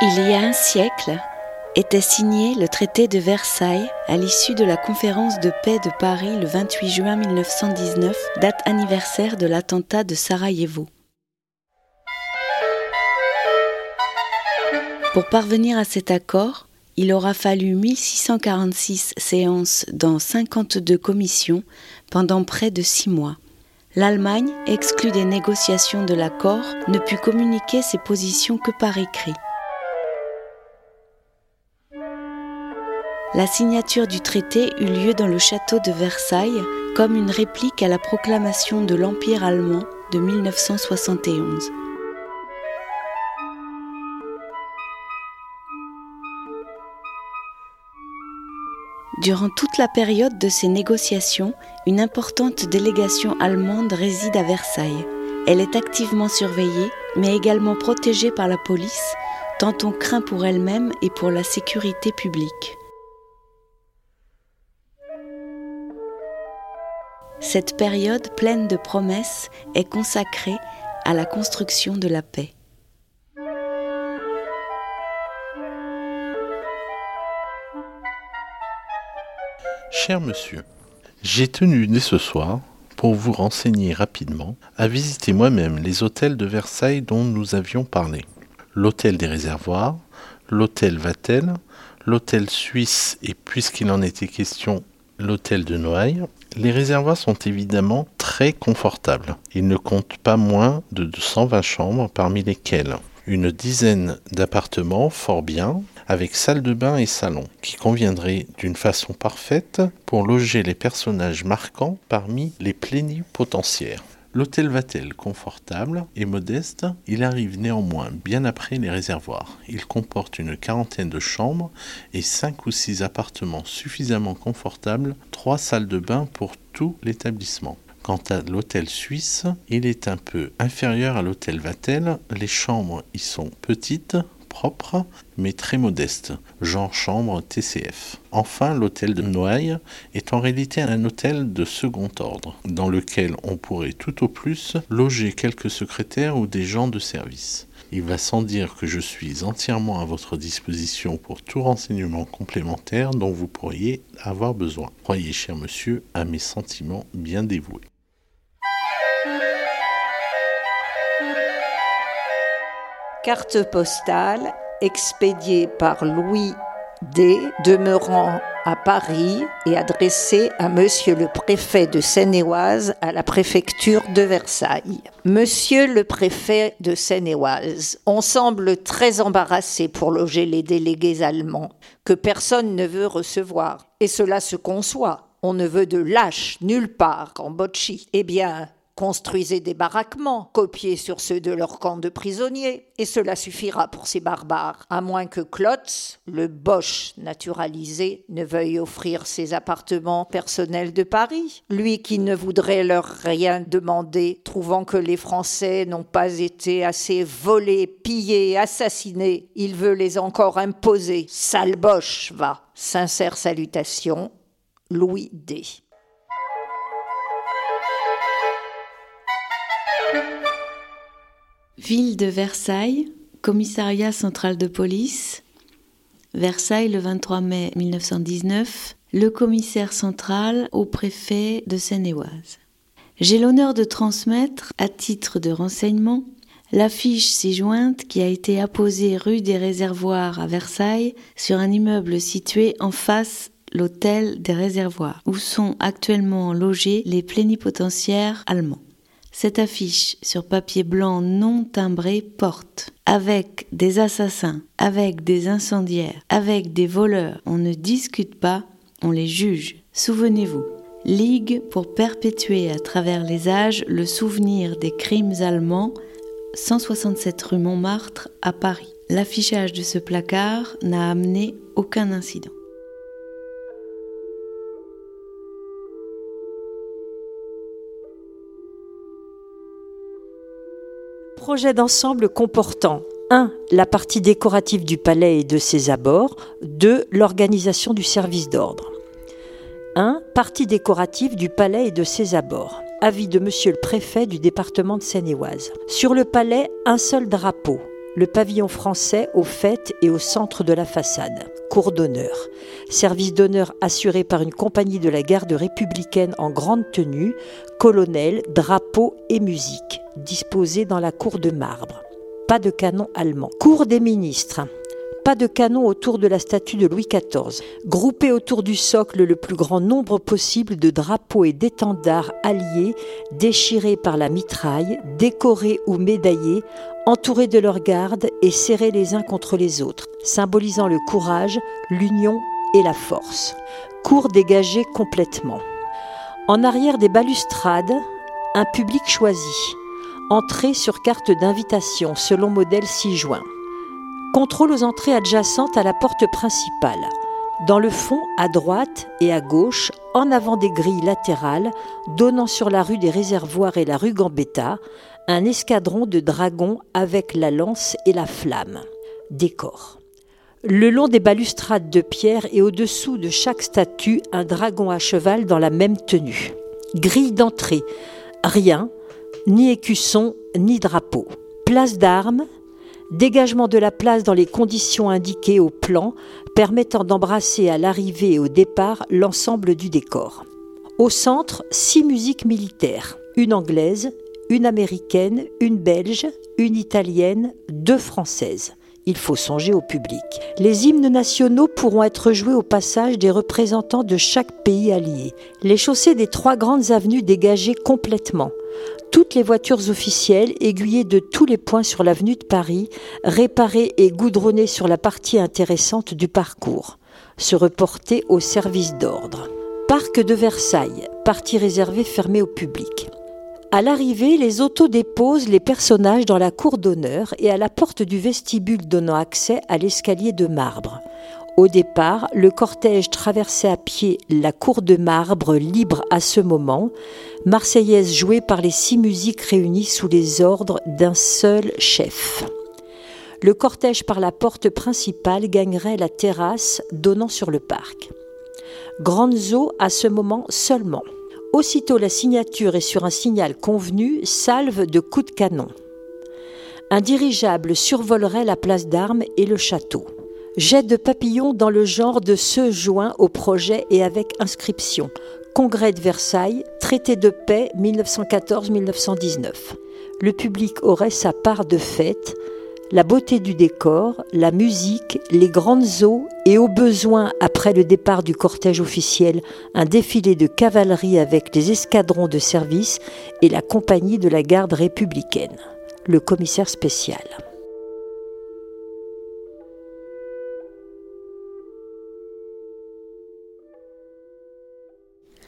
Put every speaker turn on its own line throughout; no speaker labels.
Il y a un siècle, était signé le traité de Versailles à l'issue de la conférence de paix de Paris le 28 juin 1919, date anniversaire de l'attentat de Sarajevo. Pour parvenir à cet accord, il aura fallu 1646 séances dans 52 commissions pendant près de six mois. L'Allemagne, exclue des négociations de l'accord, ne put communiquer ses positions que par écrit. La signature du traité eut lieu dans le château de Versailles comme une réplique à la proclamation de l'Empire allemand de 1971. Durant toute la période de ces négociations, une importante délégation allemande réside à Versailles. Elle est activement surveillée, mais également protégée par la police, tant on craint pour elle-même et pour la sécurité publique. Cette période pleine de promesses est consacrée à la construction de la paix.
Cher monsieur, j'ai tenu dès ce soir, pour vous renseigner rapidement, à visiter moi-même les hôtels de Versailles dont nous avions parlé. L'hôtel des réservoirs, l'hôtel Vatel, l'hôtel suisse et puisqu'il en était question, l'hôtel de Noailles, les réservoirs sont évidemment très confortables. Ils ne comptent pas moins de 220 chambres, parmi lesquelles une dizaine d'appartements fort bien, avec salle de bain et salon, qui conviendraient d'une façon parfaite pour loger les personnages marquants parmi les plénipotentiaires. L'hôtel Vatel, confortable et modeste, il arrive néanmoins bien après les réservoirs. Il comporte une quarantaine de chambres et cinq ou six appartements suffisamment confortables, trois salles de bain pour tout l'établissement. Quant à l'hôtel suisse, il est un peu inférieur à l'hôtel Vatel. Les chambres y sont petites, propre, mais très modeste, genre chambre TCF. Enfin, l'hôtel de Noailles est en réalité un hôtel de second ordre, dans lequel on pourrait tout au plus loger quelques secrétaires ou des gens de service. Il va sans dire que je suis entièrement à votre disposition pour tout renseignement complémentaire dont vous pourriez avoir besoin. Croyez, cher monsieur, à mes sentiments bien dévoués.
Carte postale expédiée par Louis D, demeurant à Paris et adressée à Monsieur le préfet de Seine-et-Oise à la préfecture de Versailles. Monsieur le préfet de Seine-et-Oise, on semble très embarrassé pour loger les délégués allemands que personne ne veut recevoir. Et cela se conçoit. On ne veut de lâches nulle part en. Eh bien, Construisez des baraquements, copiés sur ceux de leur camp de prisonniers, et cela suffira pour ces barbares, à moins que Klotz, le Bosch naturalisé, ne veuille offrir ses appartements personnels de Paris, lui qui ne voudrait leur rien demander, trouvant que les Français n'ont pas été assez volés, pillés, assassinés, il veut les encore imposer. Sale Bosch, va. Sincère salutation, Louis D.
Ville de Versailles, commissariat central de police. Versailles le 23 mai 1919, le commissaire central au préfet de Seine-et-Oise. J'ai l'honneur de transmettre, à titre de renseignement, l'affiche ci-jointe qui a été apposée rue des Réservoirs à Versailles sur un immeuble situé en face l'hôtel des Réservoirs, où sont actuellement logés les plénipotentiaires allemands. Cette affiche sur papier blanc non timbré porte avec des assassins, avec des incendiaires, avec des voleurs. On ne discute pas, on les juge. Souvenez-vous. Ligue pour perpétuer à travers les âges le souvenir des crimes allemands, 167 rue Montmartre à Paris. L'affichage de ce placard n'a amené aucun incident.
Projet d'ensemble comportant 1. La partie décorative du palais et de ses abords. 2. L'organisation du service d'ordre. 1. Partie décorative du palais et de ses abords. Avis de monsieur le préfet du département de Seine-et-Oise. Sur le palais, un seul drapeau, le pavillon français au fait et au centre de la façade. Cour d'honneur. Service d'honneur assuré par une compagnie de la garde républicaine en grande tenue, colonel, drapeau et musique, disposé dans la cour de marbre. Pas de canon allemand. Cour des ministres pas de canon autour de la statue de Louis XIV. Groupés autour du socle le plus grand nombre possible de drapeaux et d'étendards alliés, déchirés par la mitraille, décorés ou médaillés, entourés de leurs gardes et serrés les uns contre les autres, symbolisant le courage, l'union et la force. Cours dégagés complètement. En arrière des balustrades, un public choisi. Entrée sur carte d'invitation selon modèle 6 juin. Contrôle aux entrées adjacentes à la porte principale. Dans le fond, à droite et à gauche, en avant des grilles latérales, donnant sur la rue des Réservoirs et la rue Gambetta, un escadron de dragons avec la lance et la flamme. Décor. Le long des balustrades de pierre et au-dessous de chaque statue, un dragon à cheval dans la même tenue. Grille d'entrée. Rien, ni écusson, ni drapeau. Place d'armes, Dégagement de la place dans les conditions indiquées au plan, permettant d'embrasser à l'arrivée et au départ l'ensemble du décor. Au centre, six musiques militaires, une anglaise, une américaine, une belge, une italienne, deux françaises. Il faut songer au public. Les hymnes nationaux pourront être joués au passage des représentants de chaque pays allié. Les chaussées des trois grandes avenues dégagées complètement toutes les voitures officielles, aiguillées de tous les points sur l'avenue de Paris, réparées et goudronnées sur la partie intéressante du parcours, se reporter au service d'ordre. Parc de Versailles, partie réservée fermée au public. À l'arrivée, les autos déposent les personnages dans la cour d'honneur et à la porte du vestibule donnant accès à l'escalier de marbre. Au départ, le cortège traversait à pied la cour de marbre libre à ce moment, marseillaise jouée par les six musiques réunies sous les ordres d'un seul chef. Le cortège par la porte principale gagnerait la terrasse donnant sur le parc. Grandes eaux à ce moment seulement. Aussitôt la signature et sur un signal convenu, salve de coups de canon. Un dirigeable survolerait la place d'armes et le château. Jet de papillons dans le genre de ceux joints au projet et avec inscription. Congrès de Versailles, traité de paix 1914-1919. Le public aurait sa part de fête, la beauté du décor, la musique, les grandes eaux et au besoin, après le départ du cortège officiel, un défilé de cavalerie avec les escadrons de service et la compagnie de la garde républicaine. Le commissaire spécial.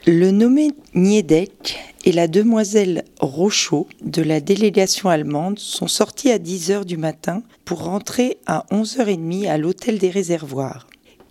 Le nommé Niedek et la demoiselle Rochaud de la délégation allemande sont sortis à 10 heures du matin pour rentrer à 11h30 à l'hôtel des réservoirs.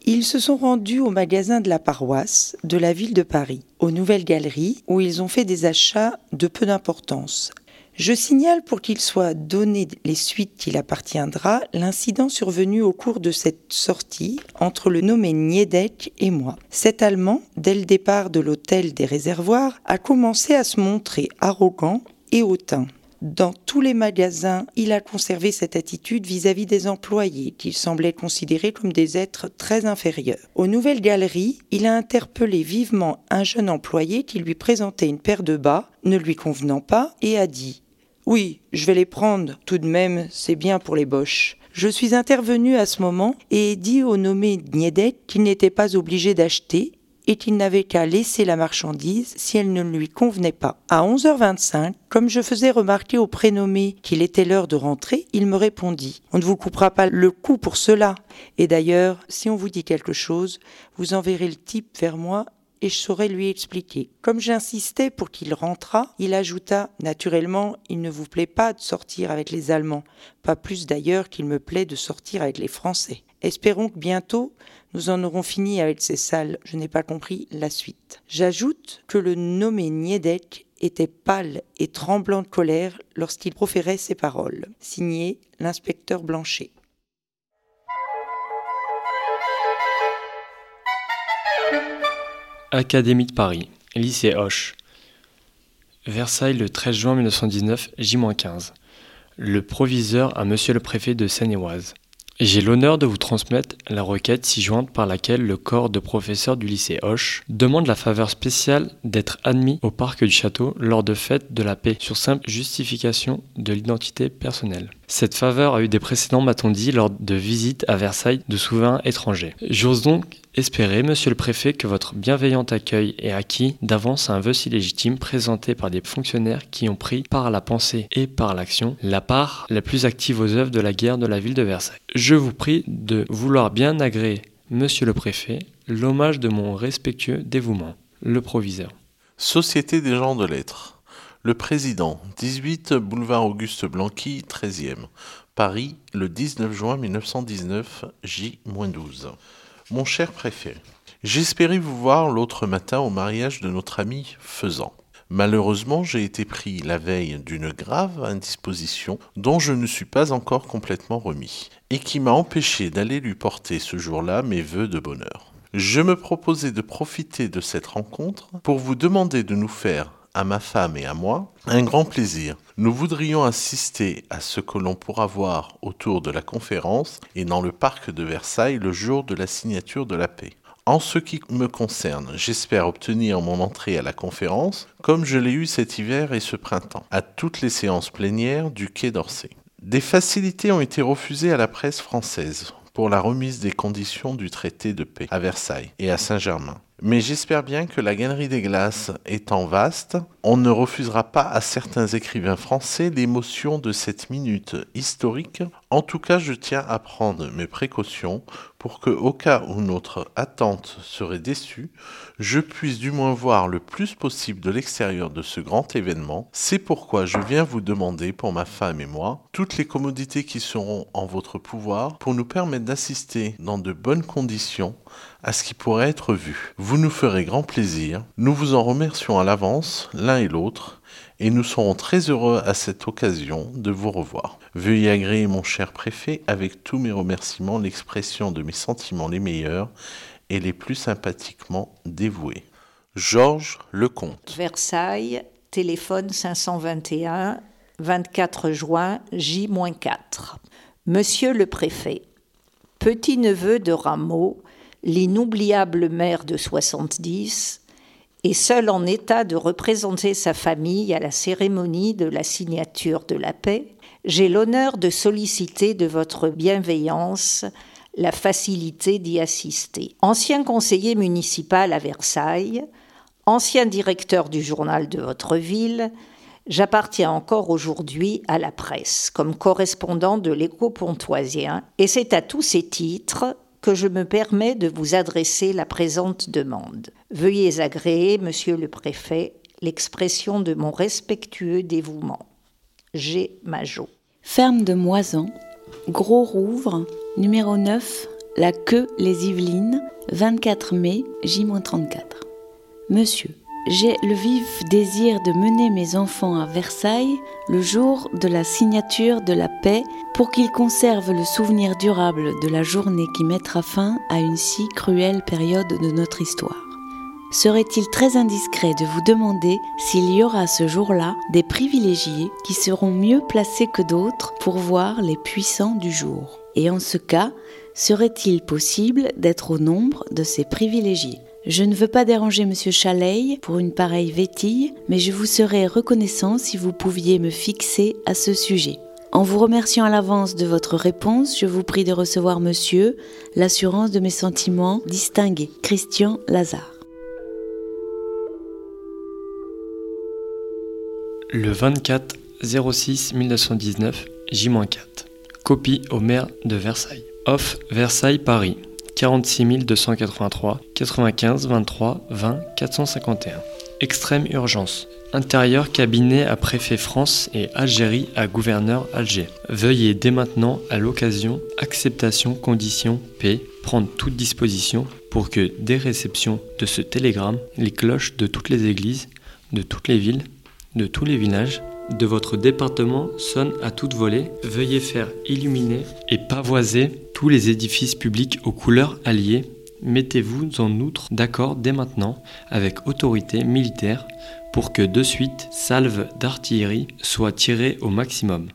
Ils se sont rendus au magasin de la paroisse de la ville de Paris, aux Nouvelles Galeries, où ils ont fait des achats de peu d'importance, je signale pour qu'il soit donné les suites qu'il appartiendra l'incident survenu au cours de cette sortie entre le nommé Niedek et moi. Cet Allemand, dès le départ de l'hôtel des réservoirs, a commencé à se montrer arrogant et hautain. Dans tous les magasins, il a conservé cette attitude vis-à-vis des employés, qu'il semblait considérer comme des êtres très inférieurs. Aux nouvelles galeries, il a interpellé vivement un jeune employé qui lui présentait une paire de bas, ne lui convenant pas, et a dit oui, je vais les prendre. Tout de même, c'est bien pour les boches. Je suis intervenu à ce moment et ai dit au nommé Niedek qu'il n'était pas obligé d'acheter et qu'il n'avait qu'à laisser la marchandise si elle ne lui convenait pas. À 11h25, comme je faisais remarquer au prénommé qu'il était l'heure de rentrer, il me répondit On ne vous coupera pas le cou pour cela. Et d'ailleurs, si on vous dit quelque chose, vous enverrez le type vers moi et je saurais lui expliquer. Comme j'insistais pour qu'il rentrât, il ajouta Naturellement, il ne vous plaît pas de sortir avec les Allemands, pas plus d'ailleurs qu'il me plaît de sortir avec les Français. Espérons que bientôt nous en aurons fini avec ces salles. Je n'ai pas compris la suite. J'ajoute que le nommé Niedek était pâle et tremblant de colère lorsqu'il proférait ces paroles. Signé l'inspecteur Blanchet.
Académie de Paris, lycée Hoche. Versailles le 13 juin 1919, J-15.
Le proviseur à monsieur le préfet de Seine-et-Oise. J'ai l'honneur de vous transmettre la requête ci-jointe par laquelle le corps de professeurs du lycée Hoche demande la faveur spéciale d'être admis au parc du château lors de fêtes de la paix sur simple justification de l'identité personnelle. Cette faveur a eu des précédents, m'a-t-on dit, lors de visites à Versailles de souverains étrangers. J'ose donc espérer, monsieur le préfet, que votre bienveillant accueil est acquis d'avance un vœu si légitime présenté par des fonctionnaires qui ont pris par la pensée et par l'action la part la plus active aux œuvres de la guerre de la ville de Versailles. Je vous prie de vouloir bien agréer, monsieur le préfet, l'hommage de mon respectueux dévouement. Le proviseur.
Société des gens de lettres. Le président, 18 boulevard Auguste Blanqui, 13e. Paris, le 19 juin 1919, J-12. Mon cher préfet, j'espérais vous voir l'autre matin au mariage de notre ami Faisan. Malheureusement, j'ai été pris la veille d'une grave indisposition dont je ne suis pas encore complètement remis, et qui m'a empêché d'aller lui porter ce jour-là mes vœux de bonheur. Je me proposais de profiter de cette rencontre pour vous demander de nous faire à ma femme et à moi un grand plaisir. Nous voudrions assister à ce que l'on pourra voir autour de la conférence et dans le parc de Versailles le jour de la signature de la paix. En ce qui me concerne, j'espère obtenir mon entrée à la conférence, comme je l'ai eu cet hiver et ce printemps, à toutes les séances plénières du Quai d'Orsay. Des facilités ont été refusées à la presse française pour la remise des conditions du traité de paix à Versailles et à Saint-Germain. Mais j'espère bien que la Galerie des Glaces étant vaste, on ne refusera pas à certains écrivains français l'émotion de cette minute historique. En tout cas, je tiens à prendre mes précautions pour que, au cas où notre attente serait déçue, je puisse du moins voir le plus possible de l'extérieur de ce grand événement. C'est pourquoi je viens vous demander, pour ma femme et moi, toutes les commodités qui seront en votre pouvoir pour nous permettre d'assister dans de bonnes conditions à ce qui pourrait être vu. Vous nous ferez grand plaisir. Nous vous en remercions à l'avance, l'un et l'autre, et nous serons très heureux à cette occasion de vous revoir. Veuillez agréer, mon cher préfet, avec tous mes remerciements, l'expression de mes sentiments les meilleurs et les plus sympathiquement dévoués. Georges Lecomte.
Versailles, téléphone 521, 24 juin, J-4. Monsieur le préfet, petit-neveu de Rameau, l'inoubliable maire de 70, est seul en état de représenter sa famille à la cérémonie de la signature de la paix, j'ai l'honneur de solliciter de votre bienveillance la facilité d'y assister. Ancien conseiller municipal à Versailles, ancien directeur du journal de votre ville, j'appartiens encore aujourd'hui à la presse comme correspondant de l'écho pontoisien et c'est à tous ces titres que je me permets de vous adresser la présente demande. Veuillez agréer, monsieur le préfet, l'expression de mon respectueux dévouement. G. Majot.
Ferme de Moison, Gros Rouvre, numéro 9, La Queue, les Yvelines, 24 mai, J-34. Monsieur, j'ai le vif désir de mener mes enfants à Versailles le jour de la signature de la paix pour qu'ils conservent le souvenir durable de la journée qui mettra fin à une si cruelle période de notre histoire. Serait-il très indiscret de vous demander s'il y aura ce jour-là des privilégiés qui seront mieux placés que d'autres pour voir les puissants du jour? Et en ce cas, serait-il possible d'être au nombre de ces privilégiés? Je ne veux pas déranger Monsieur Chaleil pour une pareille vétille, mais je vous serais reconnaissant si vous pouviez me fixer à ce sujet. En vous remerciant à l'avance de votre réponse, je vous prie de recevoir Monsieur l'assurance de mes sentiments distingués. Christian Lazare.
Le 24 06 1919, J-4. Copie au maire de Versailles. Off Versailles Paris. 46 283 95 23 20 451. Extrême urgence. Intérieur cabinet à préfet France et Algérie à gouverneur Alger. Veuillez dès maintenant, à l'occasion, acceptation, condition, paix, prendre toute disposition pour que, dès réception de ce télégramme, les cloches de toutes les églises, de toutes les villes, de tous les villages, de votre département sonne à toute volée, veuillez faire illuminer et pavoiser tous les édifices publics aux couleurs alliées, mettez-vous en outre d'accord dès maintenant avec autorité militaire pour que de suite salve d'artillerie soit tirée au maximum.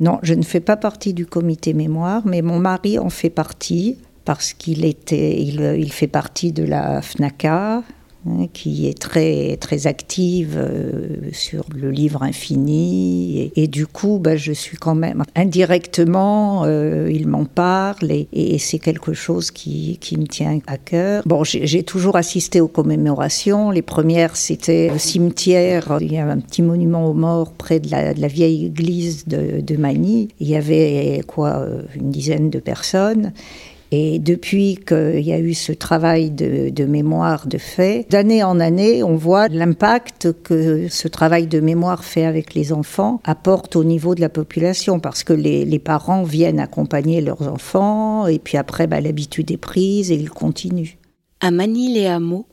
Non, je ne fais pas partie du comité mémoire, mais mon mari en fait partie parce qu'il il, fait partie de la FNACA, Hein, qui est très, très active euh, sur le livre infini. Et, du coup, bah, je suis quand même indirectement, euh, il m'en parle et, c'est quelque chose qui, qui, me tient à cœur. Bon, j'ai toujours assisté aux commémorations. Les premières, c'était au cimetière. Il y a un petit monument aux morts près de la, de la vieille église de, de Magny. Il y avait quoi, euh, une dizaine de personnes. Et depuis qu'il y a eu ce travail de, mémoire de fait, d'année en année, on voit l'impact que ce travail de mémoire fait avec les enfants apporte au niveau de la population, parce que les, parents viennent accompagner leurs enfants, et puis après, bah, l'habitude est prise et ils continuent.
À Manille-les-Hameaux,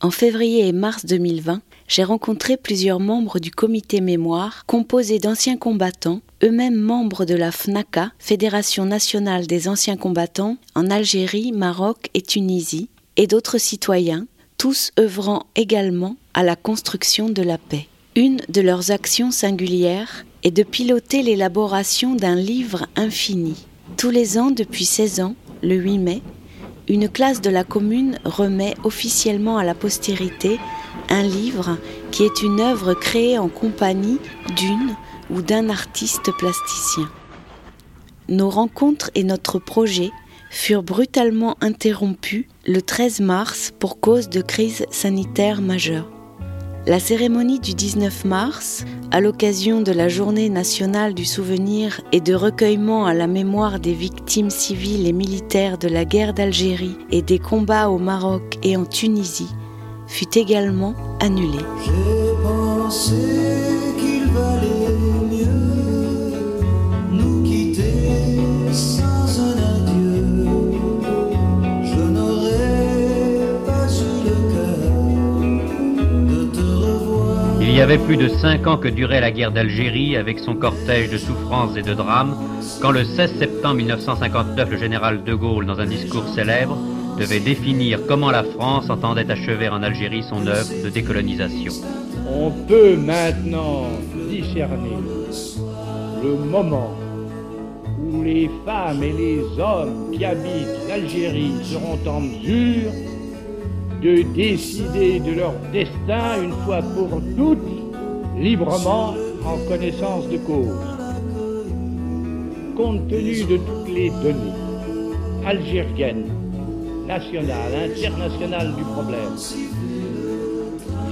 en février et mars 2020, j'ai rencontré plusieurs membres du comité mémoire composé d'anciens combattants, eux-mêmes membres de la FNACA, Fédération nationale des anciens combattants, en Algérie, Maroc et Tunisie, et d'autres citoyens, tous œuvrant également à la construction de la paix. Une de leurs actions singulières est de piloter l'élaboration d'un livre infini. Tous les ans depuis 16 ans, le 8 mai, une classe de la commune remet officiellement à la postérité un livre qui est une œuvre créée en compagnie d'une ou d'un artiste plasticien. Nos rencontres et notre projet furent brutalement interrompus le 13 mars pour cause de crise sanitaire majeure. La cérémonie du 19 mars, à l'occasion de la journée nationale du souvenir et de recueillement à la mémoire des victimes civiles et militaires de la guerre d'Algérie et des combats au Maroc et en Tunisie, fut également annulée.
Avait plus de cinq ans que durait la guerre d'Algérie avec son cortège de souffrances et de drames, quand le 16 septembre 1959, le général de Gaulle, dans un discours célèbre, devait définir comment la France entendait achever en Algérie son œuvre de décolonisation.
On peut maintenant discerner le moment où les femmes et les hommes qui habitent l'Algérie seront en mesure de décider de leur destin une fois pour toutes, librement, en connaissance de cause. Compte tenu de toutes les données algériennes, nationales, internationales du problème,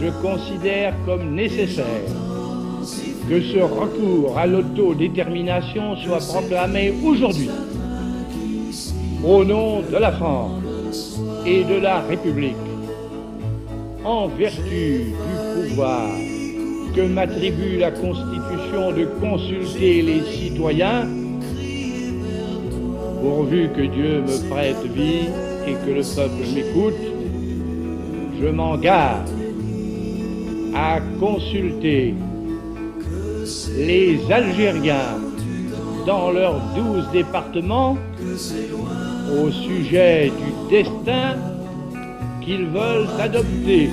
je considère comme nécessaire que ce recours à l'autodétermination soit proclamé aujourd'hui au nom de la France et de la République en vertu du pouvoir que m'attribue la Constitution de consulter les citoyens, pourvu que Dieu me prête vie et que le peuple m'écoute, je m'engage à consulter les Algériens dans leurs douze départements au sujet du destin qu'ils veulent adopter.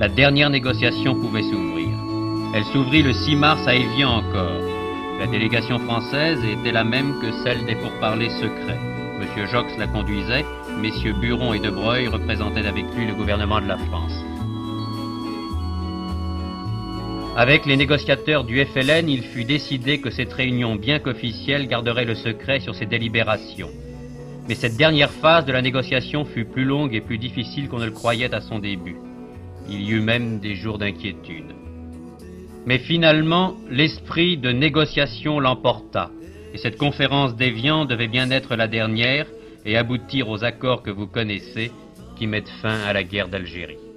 La dernière négociation pouvait s'ouvrir. Elle s'ouvrit le 6 mars à Évian encore. La délégation française était la même que celle des pourparlers secrets. Monsieur Jox la conduisait, messieurs Buron et De Breuil représentaient avec lui le gouvernement de la France. Avec les négociateurs du FLN, il fut décidé que cette réunion, bien qu'officielle, garderait le secret sur ses délibérations. Mais cette dernière phase de la négociation fut plus longue et plus difficile qu'on ne le croyait à son début. Il y eut même des jours d'inquiétude. Mais finalement, l'esprit de négociation l'emporta, et cette conférence d'Évian devait bien être la dernière et aboutir aux accords que vous connaissez qui mettent fin à la guerre d'Algérie.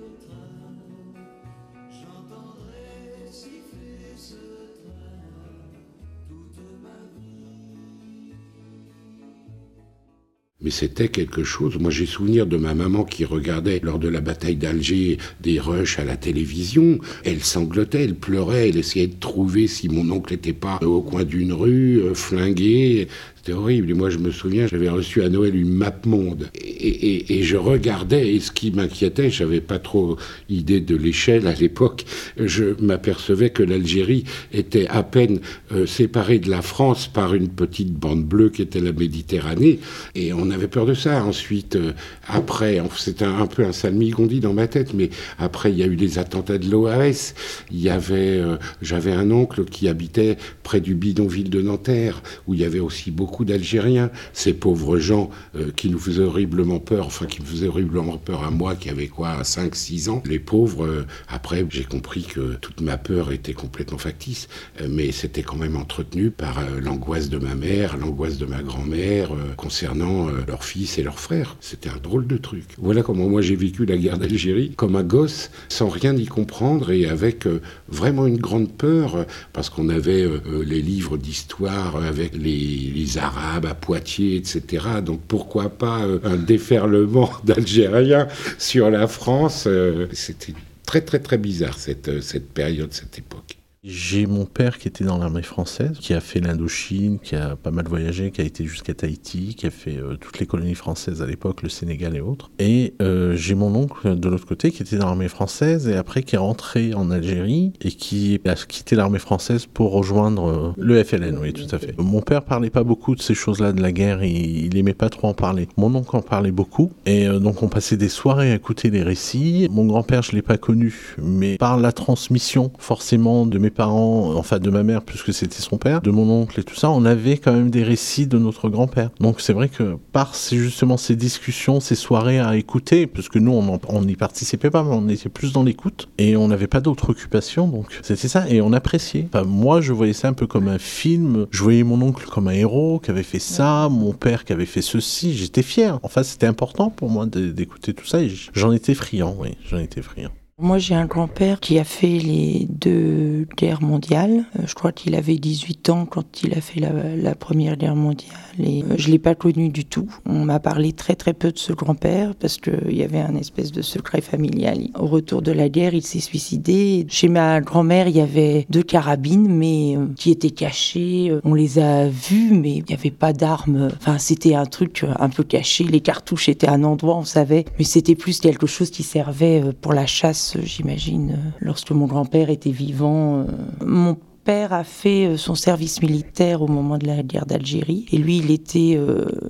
Mais c'était quelque chose. Moi, j'ai souvenir de ma maman qui regardait lors de la bataille d'Alger des rushs à la télévision. Elle sanglotait, elle pleurait, elle essayait de trouver si mon oncle n'était pas au coin d'une rue, euh, flingué. C'était horrible. Et moi, je me souviens, j'avais reçu à Noël une map monde. Et, je regardais, et ce qui m'inquiétait, j'avais pas trop idée de l'échelle à l'époque, je m'apercevais que l'Algérie était à peine euh, séparée de la France par une petite bande bleue qui était la Méditerranée. Et on avait peur de ça. Ensuite, euh, après, c'était un, peu un salmigondi dans ma tête, mais après, il y a eu les attentats de l'OAS. Il y avait, euh, j'avais un oncle qui habitait près du bidonville de Nanterre, où il y avait aussi beaucoup d'Algériens, ces pauvres gens euh, qui nous faisaient horriblement peur, enfin qui me faisaient horriblement peur à moi qui avait quoi, 5-6 ans. Les pauvres, euh, après j'ai compris que toute ma peur était complètement factice, euh, mais c'était quand même entretenu par l'angoisse de ma mère, l'angoisse de ma grand-mère concernant leurs fils et leurs frères. C'était un drôle de truc. Voilà comment moi j'ai vécu la guerre d'Algérie, comme un gosse, sans rien y comprendre et avec vraiment une grande peur, parce qu'on avait les livres d'histoire avec les, les Arabes à Poitiers, etc. Donc pourquoi pas euh, un déferlement d'Algériens sur la France euh, C'était très très très bizarre cette, euh, cette période, cette époque.
J'ai mon père qui était dans l'armée française, qui a fait l'Indochine, qui a pas mal voyagé, qui a été jusqu'à Tahiti, qui a fait euh, toutes les colonies françaises à l'époque, le Sénégal et autres. Et euh, j'ai mon oncle de l'autre côté qui était dans l'armée française et après qui est rentré en Algérie et qui a quitté l'armée française pour rejoindre euh, le FLN, oui, tout à fait. Mon père parlait pas beaucoup de ces choses-là de la guerre, il, il aimait pas trop en parler. Mon oncle en parlait beaucoup et donc on passait des soirées à écouter les récits. Mon grand-père, je l'ai pas connu, mais par la transmission forcément de mes parents, enfin de ma mère puisque c'était son père, de mon oncle et tout ça, on avait quand même des récits de notre grand-père. Donc c'est vrai que par justement ces discussions, ces soirées à écouter, puisque nous on n'y participait pas, mais on était plus dans l'écoute et on n'avait pas d'autre occupation, donc c'était ça et on appréciait. Enfin, moi je voyais ça un peu comme un film, je voyais mon oncle comme un héros qui avait fait ça, mon père qui avait fait ceci, j'étais fier. Enfin c'était important pour moi d'écouter tout ça et j'en étais friand, oui, j'en étais friand.
Moi, j'ai un grand-père qui a fait les deux guerres mondiales. Euh, je crois qu'il avait 18 ans quand il a fait la, première guerre mondiale. Et euh, je l'ai pas connu du tout. On m'a parlé très très peu de ce grand-père parce qu'il y avait un espèce de secret familial. Au retour de la guerre, il s'est suicidé. Chez ma grand-mère, il y avait deux carabines, mais euh, qui étaient cachées. On les a vues, mais il n'y avait pas d'armes. Enfin, c'était un truc un peu caché. Les cartouches étaient à un endroit, on savait, mais c'était plus quelque chose qui servait pour la chasse j'imagine, euh, lorsque mon grand-père était vivant. Euh, mon père a fait euh, son service militaire au moment de la guerre d'Algérie et lui il était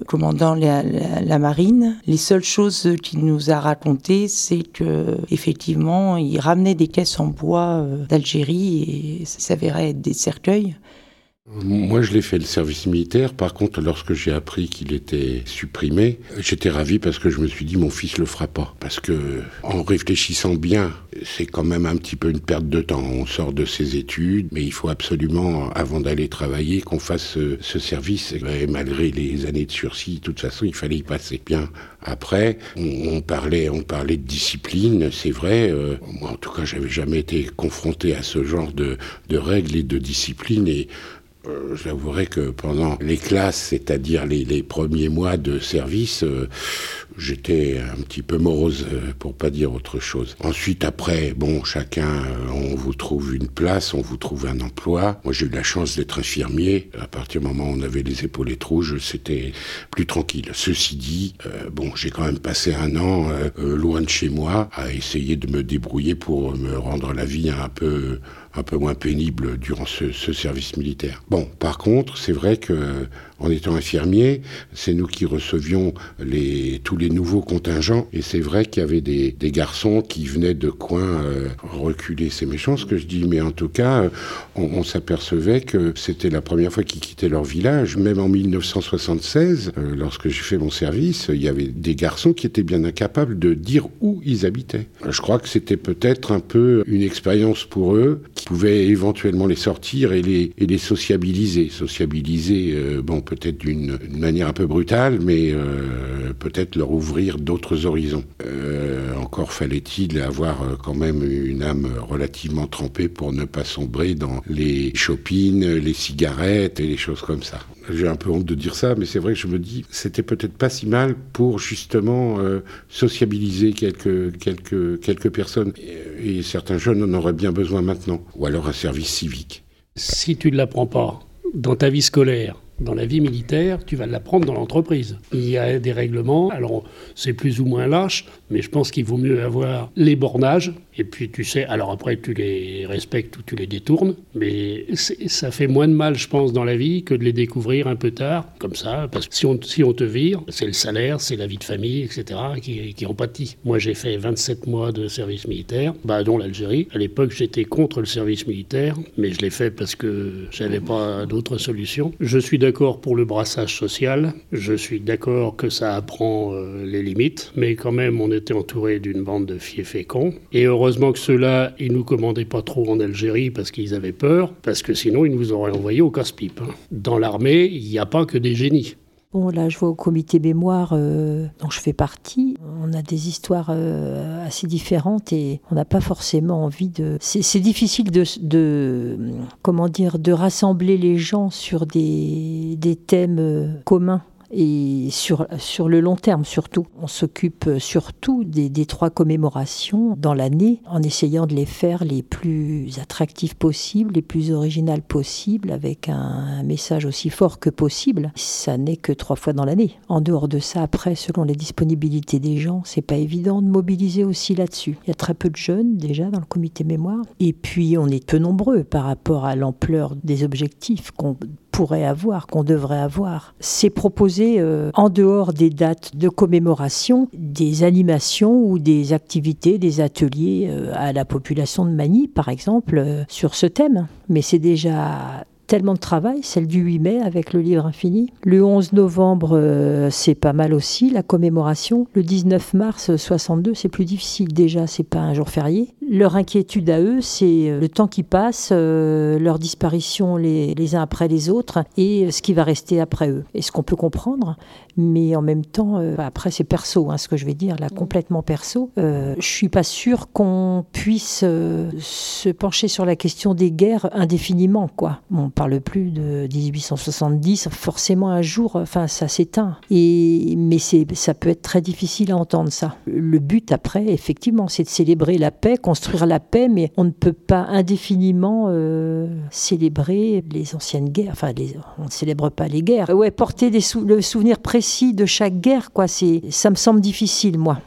commandant la, la, marine. Les seules choses qu'il nous a racontées c'est que effectivement il ramenait des caisses en bois d'Algérie et ça s'avérait être des cercueils.
Moi, je l'ai fait le service militaire. Par contre, lorsque j'ai appris qu'il était supprimé, j'étais ravi parce que je me suis dit mon fils le fera pas. Parce que, en réfléchissant bien, c'est quand même un petit peu une perte de temps. On sort de ses études, mais il faut absolument, avant d'aller travailler, qu'on fasse ce, service. Et malgré les années de sursis, de toute façon, il fallait y passer. Bien. Après, on, parlait, on parlait de discipline. C'est vrai. Euh, moi, en tout cas, j'avais jamais été confronté à ce genre de, de règles et de discipline. Et euh, j'avouerai que pendant les classes, c'est-à-dire les, premiers mois de service, euh, j'étais un petit peu morose, euh, pour pas dire autre chose. Ensuite, après, bon, chacun, on vous trouve une place, on vous trouve un emploi. Moi, j'ai eu la chance d'être infirmier. À partir du moment où on avait les épaulettes rouges, c'était plus tranquille. Ceci dit, bon, j'ai quand même passé un an loin de chez moi à essayer de me débrouiller pour me rendre la vie un peu un peu moins pénible durant ce, service militaire. Bon, par contre, c'est vrai que en étant infirmier, c'est nous qui recevions tous les nouveaux contingents. Et c'est vrai qu'il y avait des, garçons qui venaient de coins euh, reculer. C'est méchant ce que je dis, mais en tout cas, on, on s'apercevait que c'était la première fois qu'ils quittaient leur village. Même en 1976, euh, lorsque j'ai fait mon service, il y avait des garçons qui étaient bien incapables de dire où ils habitaient. Je crois que c'était peut-être un peu une expérience pour eux pouvait éventuellement les sortir et les, et les sociabiliser. Sociabiliser, euh, bon, peut-être d'une manière un peu brutale, mais euh, peut-être leur ouvrir d'autres horizons. Euh, encore fallait-il avoir euh, quand même une âme relativement trempée pour ne pas sombrer dans les shoppings, les cigarettes et les choses comme ça. J'ai un peu honte de dire ça, mais c'est vrai que je me dis, c'était peut-être pas si mal pour justement sociabiliser quelques, quelques, quelques personnes. Et certains jeunes en auraient bien besoin maintenant, ou alors un service civique.
Si tu ne l'apprends pas dans ta vie scolaire, dans la vie militaire, tu vas l'apprendre dans l'entreprise. Il y a des règlements, alors c'est plus ou moins lâche, mais je pense qu'il vaut mieux avoir les bornages, et puis tu sais, alors après tu les respectes ou tu les détournes, mais ça fait moins de mal, je pense, dans la vie que de les découvrir un peu tard, comme ça, parce que si on, si on te vire, c'est le salaire, c'est la vie de famille, etc., qui, qui en pâtit. Moi j'ai fait 27 mois de service militaire, bah, dont l'Algérie. À l'époque j'étais contre le service militaire, mais je l'ai fait parce que j'avais pas d'autre solution. Je suis d'accord pour le brassage social, je suis d'accord que ça apprend euh, les limites, mais quand même on était entouré d'une bande de fiefs féconds. Et que ceux-là, ils nous commandaient pas trop en Algérie parce qu'ils avaient peur, parce que sinon ils nous auraient envoyés au casse-pipe. Hein. Dans l'armée, il n'y a pas que des génies.
Bon, là, je vois au comité mémoire euh, dont je fais partie, on a des histoires euh, assez différentes et on n'a pas forcément envie de. C'est difficile de, de, comment dire, de rassembler les gens sur des, des thèmes euh, communs et sur, sur le long terme surtout. On s'occupe surtout des, des, trois commémorations dans l'année en essayant de les faire les plus attractives possibles, les plus originales possibles, avec un, message aussi fort que possible. Ça n'est que trois fois dans l'année. En dehors de ça, après, selon les disponibilités des gens, c'est pas évident de mobiliser aussi là-dessus. Il y a très peu de jeunes déjà dans le comité mémoire, et puis on est peu nombreux par rapport à l'ampleur des objectifs qu'on pourrait avoir, qu'on devrait avoir. C'est proposer, euh, en dehors des dates de commémoration, des animations ou des activités, des ateliers euh, à la population de Mani, par exemple, euh, sur ce thème. Mais c'est déjà tellement de travail, celle du 8 mai avec le livre infini. Le 11 novembre, euh, c'est pas mal aussi, la commémoration. Le 19 mars 62, c'est plus difficile déjà, c'est pas un jour férié. Leur inquiétude à eux, c'est euh, le temps qui passe, euh, leur disparition les, les, uns après les autres et ce qui va rester après eux. Et ce qu'on peut comprendre, mais en même temps, après c'est perso, hein, ce que je vais dire, là, complètement perso. je suis pas sûre qu'on puisse se pencher sur la question des guerres indéfiniment, quoi parle plus de 1870. Forcément, un jour, enfin, ça s'éteint. Et mais ça peut être très difficile à entendre ça. Le but après, effectivement, c'est de célébrer la paix, construire la paix, mais on ne peut pas indéfiniment euh, célébrer les anciennes guerres. Enfin, on ne célèbre pas les guerres. Ouais, porter des le souvenir précis de chaque guerre, quoi. Ça me semble difficile, moi.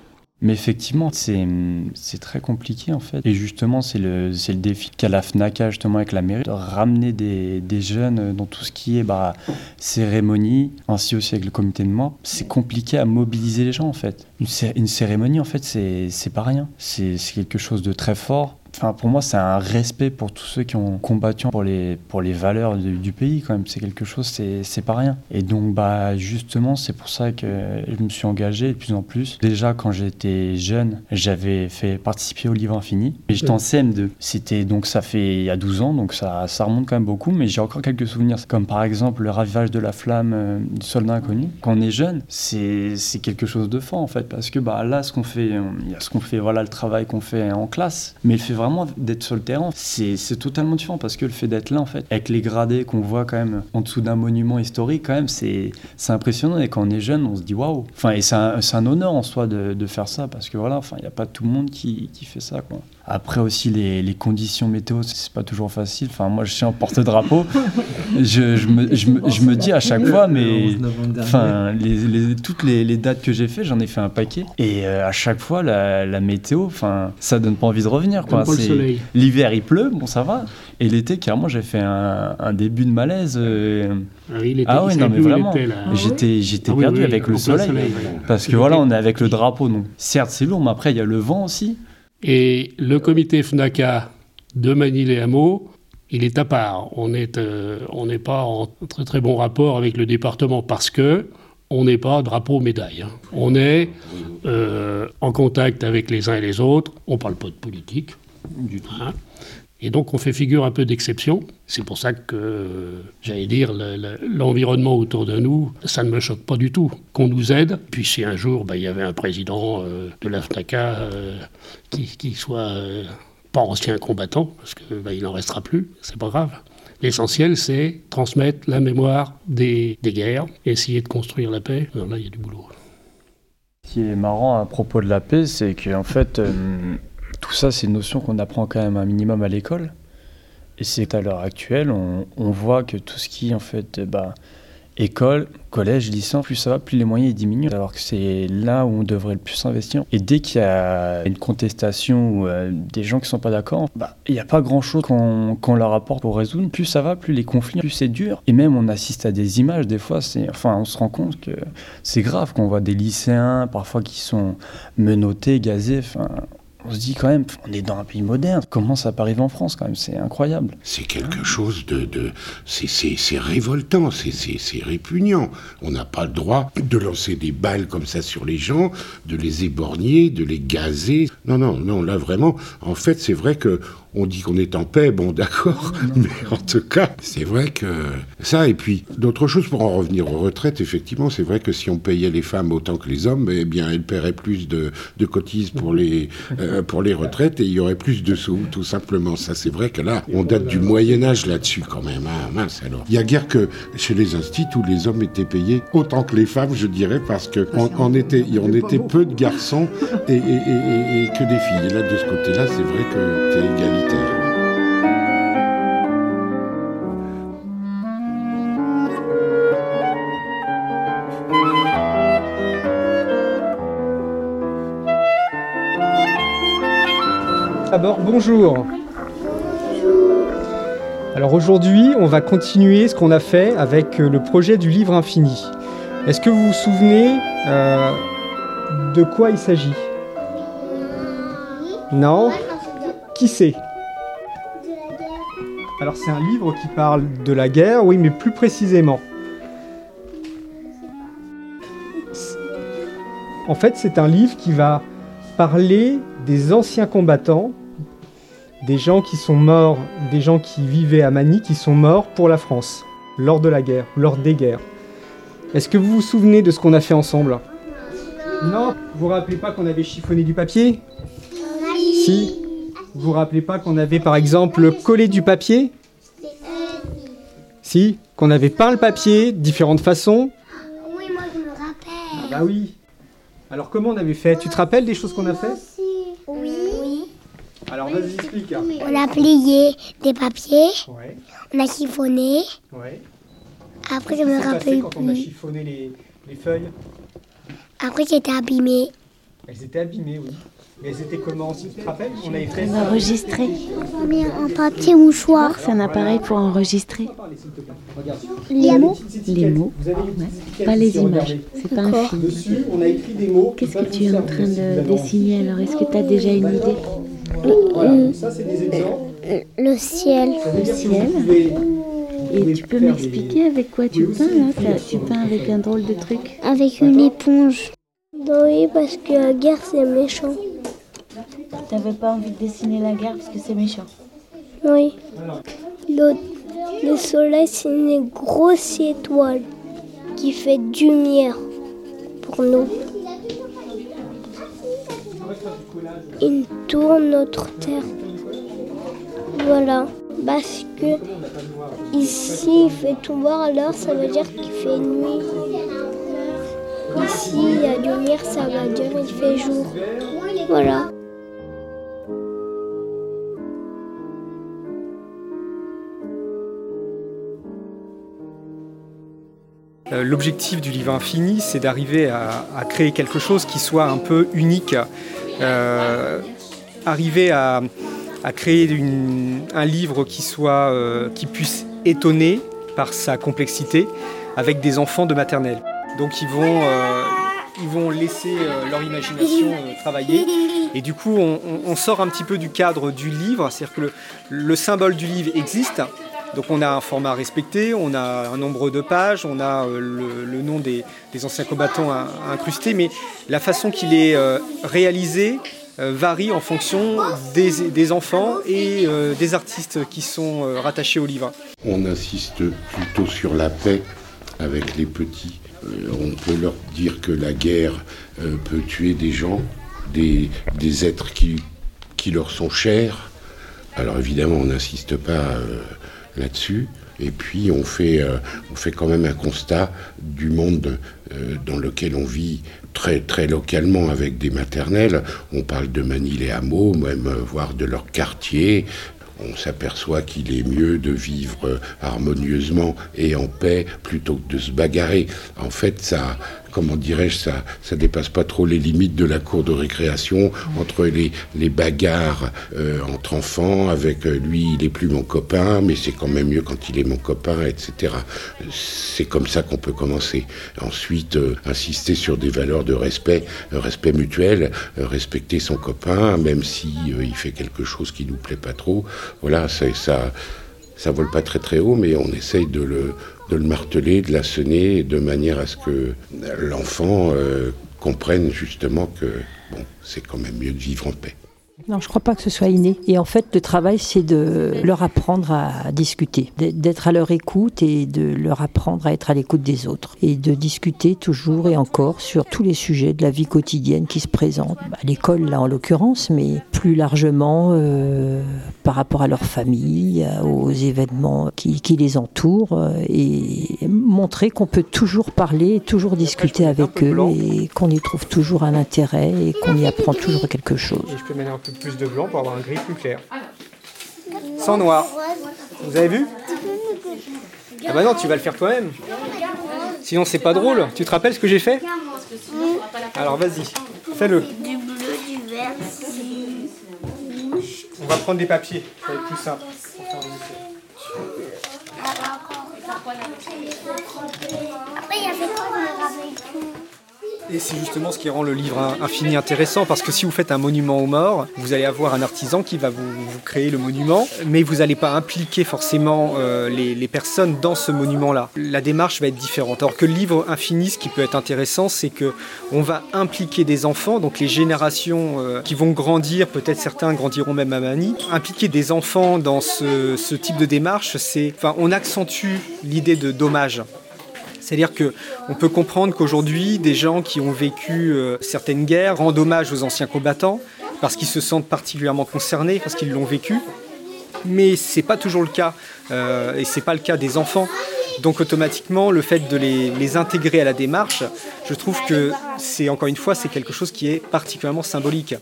Mais effectivement, c'est très compliqué en fait. Et justement, c'est le, le défi qu'a la FNACA justement avec la mairie, de ramener des, des, jeunes dans tout ce qui est bah, cérémonie, ainsi aussi avec le comité de mort. C'est compliqué à mobiliser les gens en fait. Une, une cérémonie en fait, c'est pas rien. C'est quelque chose de très fort Enfin, pour moi, c'est un respect pour tous ceux qui ont combattu pour les, pour les valeurs du, pays, quand même. C'est quelque chose, c'est pas rien. Et donc, bah, justement, c'est pour ça que je me suis engagé de plus en plus. Déjà, quand j'étais jeune, j'avais fait participer au Livre Infini. Et j'étais en CM2. C'était, donc, ça fait il y a 12 ans, donc ça, ça remonte quand même beaucoup, mais j'ai encore quelques souvenirs. Comme par exemple le ravivage de la flamme euh, du soldat inconnu. Quand on est jeune, c'est quelque chose de fort, en fait, parce que bah, là, ce qu'on fait, il y a ce qu'on fait, voilà, le travail qu'on fait en classe, mais il fait vraiment d'être sur le terrain, c'est totalement différent parce que le fait d'être là, en fait, avec les gradés qu'on voit quand même en dessous d'un monument historique, quand même, c'est impressionnant. Et quand on est jeune, on se dit waouh. Enfin, et c'est un, un, honneur en soi de, de, faire ça parce que voilà, enfin, il n'y a pas tout le monde qui, qui fait ça. Après aussi les, les conditions météo, c'est pas toujours facile. Enfin moi je suis en porte-drapeau, je, je, me, je, me, je, me, dis à chaque fois, mais enfin les, toutes les, les, dates que j'ai fait, j'en ai fait un paquet. Et euh, à chaque fois la, la météo, enfin ça donne pas envie de revenir quoi. L'hiver il pleut, bon ça va. Et l'été carrément j'ai fait un, un, début de malaise. Euh...
Ah oui, ah ouais, non mais vraiment,
j'étais j'étais ah perdu avec le soleil, parce que voilà on est avec le drapeau donc certes c'est lourd, mais après il y a le vent aussi.
Et le comité FNACA de Manille-les-Hameaux, il est à part. On n'est euh, pas en très très bon rapport avec le département parce que on n'est pas drapeau médaille. Hein. On est euh, en contact avec les uns et les autres. On ne parle pas de politique du tout. Hein. Et donc on fait figure un peu d'exception. C'est pour ça que, j'allais dire, l'environnement autour de nous, ça ne me choque pas du tout. Qu'on nous aide. Puis si un jour, bah, il y avait un président euh, de l'AFNACA euh, qui, qui, soit euh, pas ancien combattant, parce qu'il bah, n'en restera plus, c'est pas grave. L'essentiel, c'est transmettre la mémoire des, des, guerres, essayer de construire la paix. Alors là, il y a du boulot.
Ce qui est marrant à propos de la paix, c'est qu'en fait tout ça, c'est une notion qu'on apprend quand même un minimum à l'école. Et c'est qu'à l'heure actuelle, on, voit que tout ce qui, en fait, bah, École, collège, lycée, plus ça va, plus les moyens diminuent. Alors que c'est là où on devrait le plus investir. Et dès qu'il y a une contestation ou euh, des gens qui sont pas d'accord, bah, il n'y a pas grand-chose qu'on leur apporte pour résoudre. Plus ça va, plus les conflits, plus c'est dur. Et même on assiste à des images, des fois, enfin, on se rend compte que c'est grave qu'on voit des lycéens parfois qui sont menottés, gazés. Enfin, on se dit quand même, on est dans un pays moderne. Comment ça peut arriver en France quand même C'est incroyable.
C'est quelque chose de, de c'est révoltant, c'est répugnant. On n'a pas le droit de lancer des balles comme ça sur les gens, de les éborgner, de les gazer. Non, non, non. Là vraiment, en fait, c'est vrai que on dit qu'on est en paix, bon d'accord, mais en tout cas, c'est vrai que ça, et puis d'autres choses pour en revenir aux retraites, effectivement, c'est vrai que si on payait les femmes autant que les hommes, eh bien elles paieraient plus de, de cotises pour les, euh, pour les retraites et il y aurait plus de sous, tout simplement. Ça, c'est vrai que là, on date du Moyen-Âge là-dessus quand même, hein, mince alors. Il y a guère que chez les instituts où les hommes étaient payés autant que les femmes, je dirais, parce que on, était, était peu de garçons et, et, et, que des filles. Et là, de ce côté-là, c'est vrai que c'est égalitaire.
D'abord, bonjour. Alors aujourd'hui, on va continuer ce qu'on a fait avec euh, le projet du livre infini. Est-ce que vous vous souvenez euh, de quoi il s'agit? Non? Qui c'est? Alors c'est un livre qui parle de la guerre, oui, mais plus précisément. En fait, c'est un livre qui va parler des anciens combattants, des gens qui sont morts, des gens qui vivaient à Manille, qui sont morts pour la France, lors de la guerre, lors des guerres. Est-ce que vous vous souvenez de ce qu'on a fait ensemble? Non. Vous vous rappelez pas qu'on avait chiffonné du papier? Si. Vous vous rappelez pas qu'on avait par exemple collé du papier? Si. Qu'on avait peint le papier de différentes façons?
Oui, moi je me rappelle.
Ah bah oui. Alors comment on avait fait? Tu te rappelles des choses qu'on a fait
Oui.
Alors vas-y explique.
On a plié des papiers.
Ouais.
On a chiffonné.
Ouais.
Après, je me rappelle
quand on a
plus.
chiffonné les, les feuilles?
Après, j'étais abîmée.
Elles étaient abîmées, oui. Mais elles étaient comment Tu te rappelles On avait fait
On
ça.
a enregistré.
Mais en papier mouchoir.
C'est un appareil pour enregistrer
Les mots.
les mots, ouais. pas les images. C'est pas un film.
Dessus, on a écrit des mots. qui
Qu'est-ce que tu es en train de dessiner alors Est-ce que tu as déjà une idée
Voilà, ça c'est des exemples.
Le ciel.
Que
ciel. Et tu peux m'expliquer avec quoi tu
Oui, aussi
peins là Tu
le
peins avec un drôle de truc
Avec une éponge. Oui, parce que la guerre, c'est méchant.
T'avais pas envie de dessiner la guerre parce que c'est méchant.
Oui. Le, le soleil, c'est une grosse étoile qui fait du lumière pour nous. Il tourne notre terre. Voilà. Parce que ici, il fait tout noir, alors ça veut dire qu'il fait nuit. Ici, il y a lumière, ça veut dire qu'il fait jour. Voilà.
L'objectif du livre infini, c'est d'arriver à, créer quelque chose qui soit un peu unique. Euh, arriver à, créer un livre qui, soit, euh, qui puisse étonner par sa complexité avec des enfants de maternelle. Donc ils vont, euh, ils vont laisser euh, leur imagination euh, travailler. Et du coup, on, sort un petit peu du cadre du livre, c'est-à-dire que le symbole du livre existe. Donc on a un format respecté, on a un nombre de pages, on a euh, le, nom des, anciens combattants in- incrusté, mais la façon qu'il est euh, réalisé euh, varie en fonction des, enfants et des artistes qui sont rattachés au livre.
On insiste plutôt sur la paix avec les petits. On peut leur dire que la guerre peut tuer des gens, des, êtres qui, qui leur sont chers. Alors évidemment, on n'insiste pas là-dessus. Et puis on fait, euh, on fait quand même un constat du monde euh, dans lequel on vit très, très localement avec des maternelles. On parle de Manille et hameaux, même euh, voire de leur quartier. on s'aperçoit qu'il est mieux de vivre harmonieusement et en paix plutôt que de se bagarrer. En fait, ça, comment dirais-je, ça, ça dépasse pas trop les limites de la cour de récréation entre les, bagarres euh, entre enfants, avec euh, lui, il est plus mon copain, mais c'est quand même mieux quand il est mon copain, etc. C'est comme ça qu'on peut commencer. Ensuite, euh, insister sur des valeurs de respect, respect mutuel, respecter son copain, même si il fait quelque chose qui nous plaît pas trop. Voilà, ça, ça, ça vole pas très très haut, mais on essaye de le de le marteler, de l'assonner, de manière à ce que l'enfant euh, comprenne justement que bon, c'est quand même mieux de vivre en paix.
Non, je ne crois pas que ce soit inné. Et en fait, le travail, c'est de leur apprendre à discuter, d'être à leur écoute et de leur apprendre à être à l'écoute des autres. Et de discuter toujours et encore sur tous les sujets de la vie quotidienne qui se présentent. À l'école, là, en l'occurrence, mais plus largement euh, par rapport à leur famille, aux événements qui, qui les entourent. Euh, et montrer qu'on peut toujours parler, toujours discuter avec eux et qu'on y trouve toujours un intérêt et qu'on y apprend toujours quelque chose
plus de blanc pour avoir un gris plus clair. Sans noir. Vous avez vu Ah bah non, tu vas le faire toi-même. Sinon c'est pas drôle. Tu te rappelles ce que j'ai fait Alors vas-y, fais-le.
Du bleu, du vert,
On va prendre des papiers, ça va être plus simple.
Après, il y avait quoi, je me
et c'est justement ce qui rend le livre infini intéressant, parce que si vous faites un monument aux morts, vous allez avoir un artisan qui va vous, créer le monument, mais vous n'allez pas impliquer forcément euh, les, personnes dans ce monument-là. La démarche va être différente. Alors que le livre infini, ce qui peut être intéressant, c'est que on va impliquer des enfants, donc les générations euh, qui vont grandir, peut-être certains grandiront même à Mani. Impliquer des enfants dans ce, ce type de démarche, c'est, enfin, on accentue l'idée de dommage. C'est-à-dire qu'on peut comprendre qu'aujourd'hui, des gens qui ont vécu euh, certaines guerres rendent hommage aux anciens combattants parce qu'ils se sentent particulièrement concernés, parce qu'ils l'ont vécu. Mais ce n'est pas toujours le cas, euh, et ce n'est pas le cas des enfants. Donc automatiquement, le fait de les, les intégrer à la démarche, je trouve que c'est encore une fois, c'est quelque chose qui est particulièrement symbolique.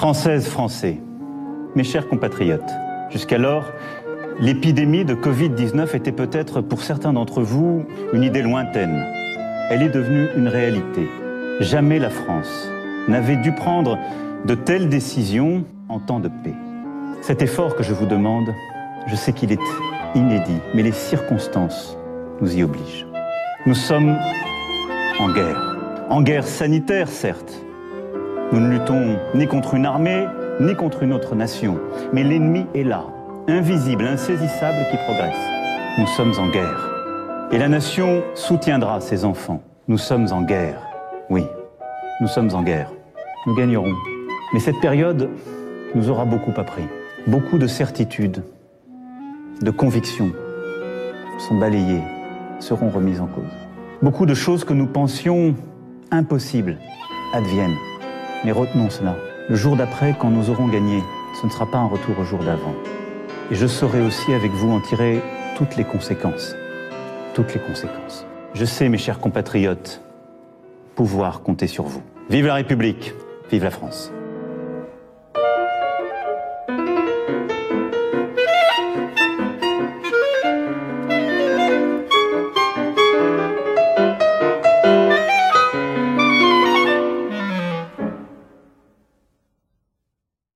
Françaises, Français, mes chers compatriotes, jusqu'alors, l'épidémie de Covid-19 était peut-être pour certains d'entre vous une idée lointaine. Elle est devenue une réalité. Jamais la France n'avait dû prendre de telles décisions en temps de paix. Cet effort que je vous demande, je sais qu'il est inédit, mais les circonstances nous y obligent. Nous sommes en guerre. En guerre sanitaire, certes, nous ne luttons ni contre une armée, ni contre une autre nation. Mais l'ennemi est là, invisible, insaisissable, qui progresse. Nous sommes en guerre. Et la nation soutiendra ses enfants. Nous sommes en guerre. Oui, nous sommes en guerre. Nous gagnerons. Mais cette période nous aura beaucoup appris. Beaucoup de certitudes, de convictions sont balayées, seront remises en cause. Beaucoup de choses que nous pensions impossibles adviennent. Mais retenons cela. Le jour d'après, quand nous aurons gagné, ce ne sera pas un retour au jour d'avant. Et je saurai aussi avec vous en tirer toutes les conséquences. Toutes les conséquences. Je sais, mes chers compatriotes, pouvoir compter sur vous. Vive la République, vive la France.